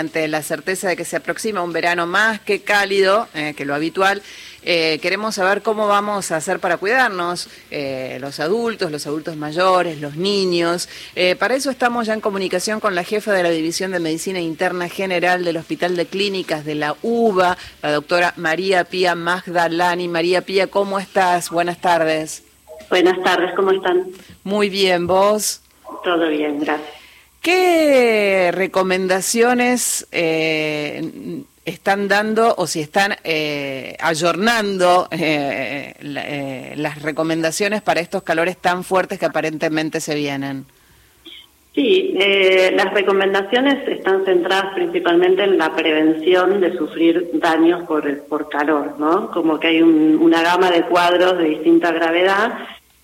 ante la certeza de que se aproxima un verano más que cálido eh, que lo habitual, eh, queremos saber cómo vamos a hacer para cuidarnos, eh, los adultos, los adultos mayores, los niños. para eso estamos ya en comunicación con la jefa de la División de Medicina Interna General del Hospital de Clínicas de la UBA, la doctora María Pía Magdalani. María Pía, ¿cómo estás? Buenas tardes. Buenas tardes, ¿cómo están? Muy bien, ¿vos? Todo bien, gracias. ¿Qué recomendaciones eh, están dando o si están eh, ayornando eh, eh, las recomendaciones para estos calores tan fuertes que aparentemente se vienen? Sí, las recomendaciones están centradas principalmente en la prevención de sufrir daños por, por calor, ¿no? Como que hay una gama de cuadros de distinta gravedad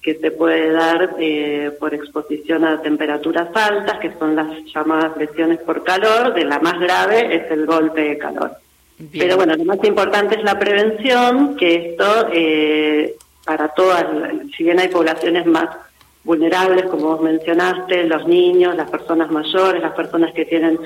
que se puede dar eh, por exposición a temperaturas altas, que son las llamadas lesiones por calor, de la más grave es el golpe de calor. Pero bueno, lo más importante es la prevención, que esto eh, para todas, si bien hay poblaciones más vulnerables, como vos mencionaste, los niños, las personas mayores, las personas que tienen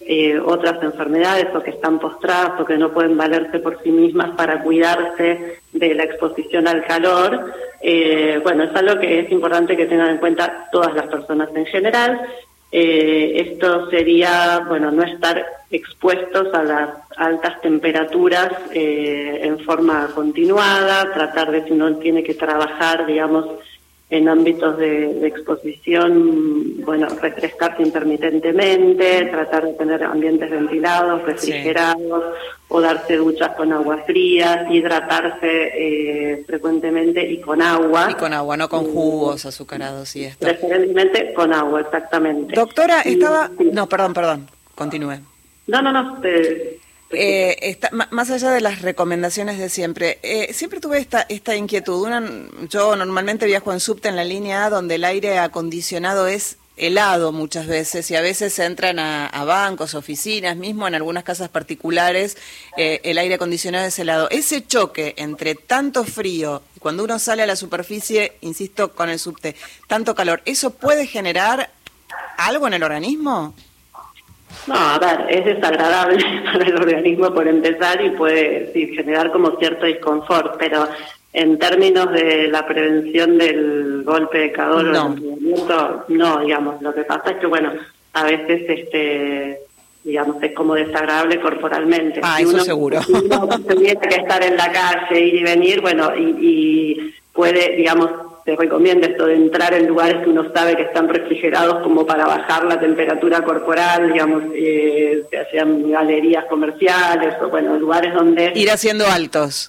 eh, otras enfermedades o que están postradas o que no pueden valerse por sí mismas para cuidarse de la exposición al calor. Eh, bueno, es algo que es importante que tengan en cuenta todas las personas en general. Eh, esto sería, bueno, no estar expuestos a las altas temperaturas en forma continuada, tratar de si uno tiene que trabajar, digamos, en ámbitos de, exposición, bueno, refrescarse intermitentemente, tratar de tener ambientes ventilados, refrigerados, o darse duchas con agua fría, hidratarse eh, frecuentemente y con agua. Y con agua, no con jugos azucarados y esto. Preferentemente con agua, exactamente. Doctora, estaba... No, perdón, perdón, continúe. No, no, no, te... Eh, está, más allá de las recomendaciones de siempre, eh, siempre tuve esta, esta inquietud. Una, yo normalmente viajo en subte en la línea A, donde el aire acondicionado es helado muchas veces y a veces entran a, bancos, oficinas, mismo en algunas casas particulares, eh, el aire acondicionado es helado. Ese choque entre tanto frío cuando uno sale a la superficie, insisto con el subte, tanto calor, ¿eso puede generar algo en el organismo? No, a ver, es desagradable para el organismo por empezar y puede generar como cierto disconfort, pero en términos de la prevención del golpe de calor no. o no, digamos, lo que pasa es que, bueno, a veces, este digamos, es como desagradable corporalmente. Ah, eso seguro. Si uno tuviera que estar en la calle, ir y venir, bueno, y, y puede, digamos, se recomienda esto de entrar en lugares que uno sabe que están refrigerados como para bajar la temperatura corporal, digamos, eh, sean galerías comerciales o, bueno, lugares donde... Ir haciendo altos.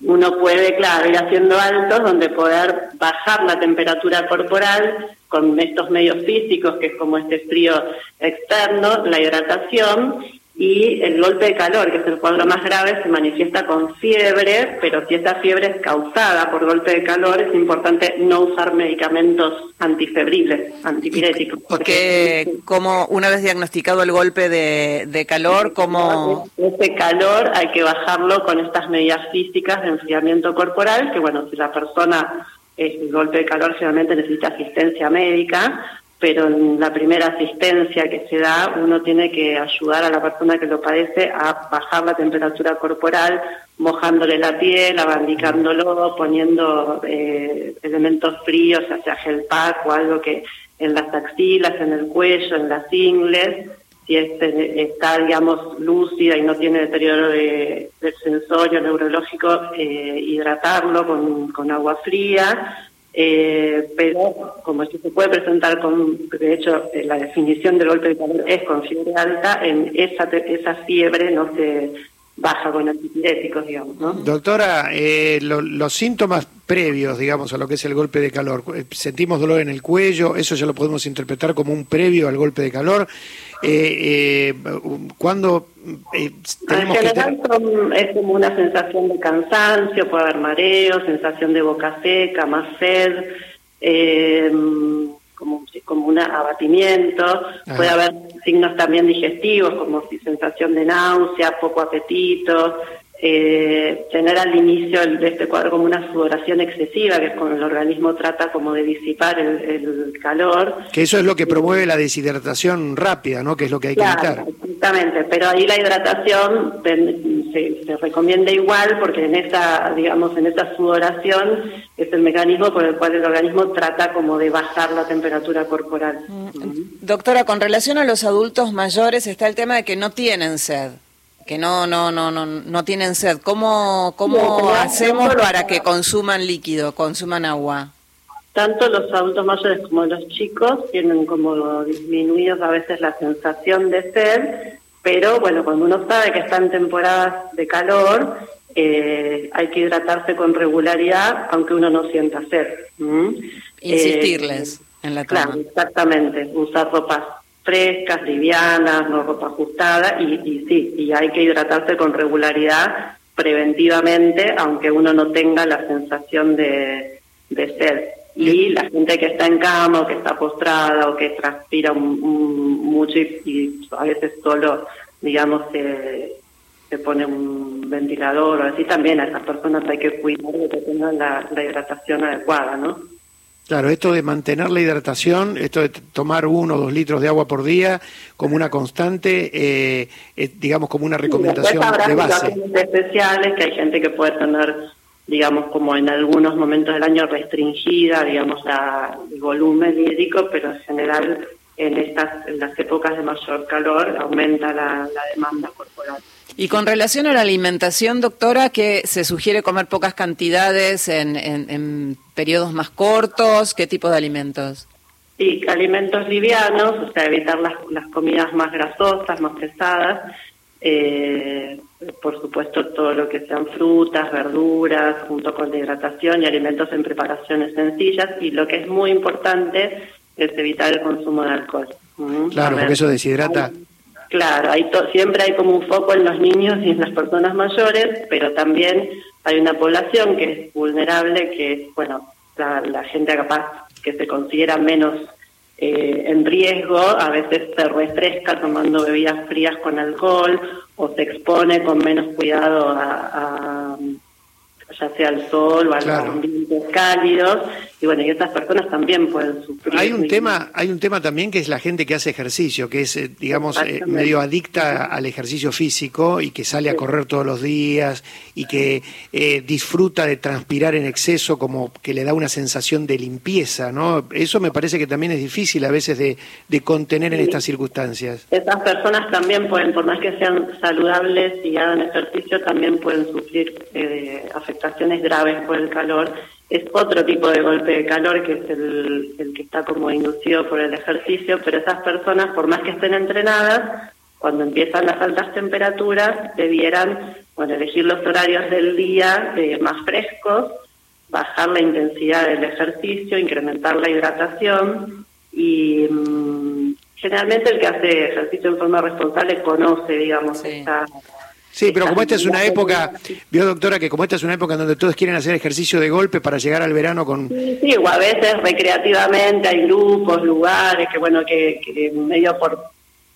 Uno puede, claro, ir haciendo altos donde poder bajar la temperatura corporal con estos medios físicos, que es como este frío externo, la hidratación, y el golpe de calor, que es el cuadro más grave, se manifiesta con fiebre, pero si esa fiebre es causada por golpe de calor, es importante no usar medicamentos antifebriles, antipiréticos. Porque, como una vez diagnosticado el golpe de, calor, como... Ese calor hay que bajarlo con estas medidas físicas de enfriamiento corporal, que bueno, si la persona el golpe de calor generalmente necesita asistencia médica, pero en la primera asistencia que se da uno tiene que ayudar a la persona que lo padece a bajar la temperatura corporal, mojándole la piel, abandicándolo, poniendo eh, elementos fríos, ya sea gel pack o algo que en las axilas, en el cuello, en las ingles, si este, está, digamos, lúcida y no tiene deterioro de, del sensorio neurológico, eh, hidratarlo con, con agua fría, eh, pero como esto se puede presentar con, de hecho, eh, la definición del golpe de calor es con fiebre alta, en esa, esa fiebre no se baja con antipiréticos, digamos. ¿no? Doctora, eh, los síntomas previos, digamos, a lo que es el golpe de calor, eh, sentimos dolor en el cuello, eso ya lo podemos interpretar como un previo al golpe de calor. Eh, eh, cuando eh, en general es como una sensación de cansancio, puede haber mareo, sensación de boca seca, más sed, eh, como, como un abatimiento, puede haber signos también digestivos como sensación de náusea, poco apetito, eh, tener al inicio de este cuadro como una sudoración excesiva, que es cuando el organismo trata como de disipar el, calor. Que eso es lo que promueve la deshidratación rápida, ¿no? Que es lo que hay que evitar. Exactamente, pero ahí la hidratación se, se, recomienda igual porque en esa, digamos, en esa sudoración es el mecanismo por el cual el organismo trata como de bajar la temperatura corporal. Mm, doctora, con relación a los adultos mayores está el tema de que no tienen sed que no no no no no tienen sed. ¿Cómo cómo hacemos para que consuman líquido, consuman agua? Tanto los adultos mayores como los chicos tienen como disminuidos a veces la sensación de sed, pero bueno, cuando uno sabe que está en temporadas de calor, eh, hay que hidratarse con regularidad, aunque uno no sienta sed. Insistirles eh, en la cama. Claro, exactamente. Usar ropas frescas, livianas, no ropa ajustada y, y sí, y hay que hidratarse con regularidad preventivamente, aunque uno no tenga la sensación de, de sed. Y la gente que está en cama o que está postrada o que transpira mucho y, a veces solo, digamos, se, se pone un ventilador o así, también a esas personas hay que cuidar de que tengan la, la hidratación adecuada, ¿no? Claro, esto de mantener la hidratación, esto de tomar uno o dos litros de agua por día como una constante, eh, digamos como una recomendación de base. especiales que hay gente que puede tener, digamos, como en algunos momentos del año restringida, digamos, la, el volumen hídrico, pero en general en estas en las épocas de mayor calor aumenta la demanda corporal. Y con relación a la alimentación, doctora, que se sugiere comer pocas cantidades en, en, periodos más cortos, ¿qué tipo de alimentos? Sí, alimentos livianos, o sea, evitar las, las comidas más grasosas, más pesadas. Eh, por supuesto, todo lo que sean frutas, verduras, junto con la hidratación y alimentos en preparaciones sencillas. Y lo que es muy importante es evitar el consumo de alcohol. Claro, porque eso deshidrata. Claro, hay siempre hay como un foco en los niños y en las personas mayores, pero también hay una población que es vulnerable, que es, bueno, la, gente capaz que se considera menos eh, en riesgo, a veces se refresca tomando bebidas frías con alcohol o se expone con menos cuidado a ya sea al sol o a los ambientes cálidos y bueno y estas personas también pueden sufrir hay un tema hay un tema también que es la gente que hace ejercicio que es eh, digamos eh, medio adicta al ejercicio físico y que sale a correr todos los días y que eh, disfruta de transpirar en exceso como que le da una sensación de limpieza no eso me parece que también es difícil a veces de, de contener en estas circunstancias. Estas personas también pueden por más que sean saludables y hagan ejercicio también pueden sufrir eh, afectaciones graves por el calor, es otro tipo de golpe de calor que es el, el que está como inducido por el ejercicio, pero esas personas, por más que estén entrenadas, cuando empiezan las altas temperaturas, debieran bueno, elegir los horarios del día eh, más frescos, bajar la intensidad del ejercicio, incrementar la hidratación y mm, generalmente el que hace ejercicio en forma responsable conoce, digamos, esta Sí, pero como esta es una época, vio doctora que como esta es una época en donde todos quieren hacer ejercicio de golpe para llegar al verano con... Sí, sí o a veces recreativamente hay grupos, lugares, que bueno, que, que medio por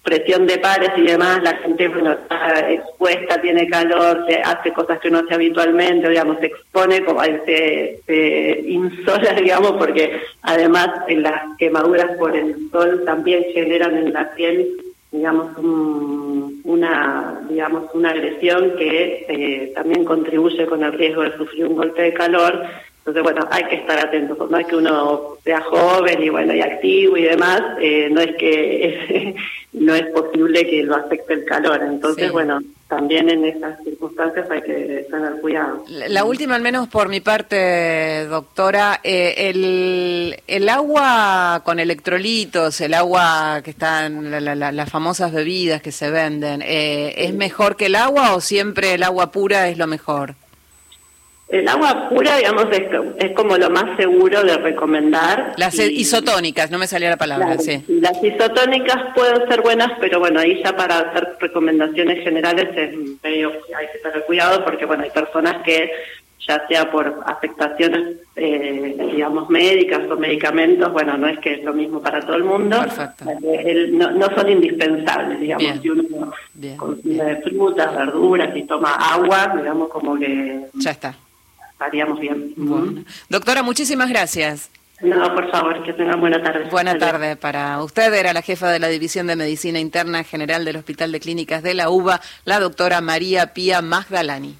presión de pares y demás, la gente bueno, está expuesta, tiene calor, se hace cosas que no hace habitualmente, digamos, se expone, como se, se insola, digamos, porque además en las quemaduras por el sol también generan en la piel digamos, una, digamos, una agresión que eh, también contribuye con el riesgo de sufrir un golpe de calor. Entonces, bueno, hay que estar atentos, por más que uno sea joven y bueno y activo y demás, eh, no es que no es posible que lo afecte el calor. Entonces, bueno, también en esas circunstancias hay que tener cuidado. La última, al menos por mi parte, doctora, eh, el, el agua con electrolitos, el agua que está en las famosas bebidas que se venden, eh, ¿es mejor que el agua o siempre el agua pura es lo mejor? El agua pura, digamos, es, como lo más seguro de recomendar. Las isotónicas, no me salía la palabra, sí. Las isotónicas pueden ser buenas, pero bueno, ahí ya para hacer recomendaciones generales es medio, hay que tener cuidado porque, bueno, hay personas que ya sea por afectaciones, eh, digamos, médicas o medicamentos, bueno, no es que es lo mismo para todo el mundo, eh, no, son indispensables, digamos, si uno consume frutas, verduras y toma agua, digamos, como que... Ya está. Estaríamos bien. Doctora, muchísimas gracias. No, por favor, que tengan buena tarde. Buena tarde para usted. Era la jefa de la División de Medicina Interna General del Hospital de Clínicas de la UBA, la doctora María Pía Magdalani.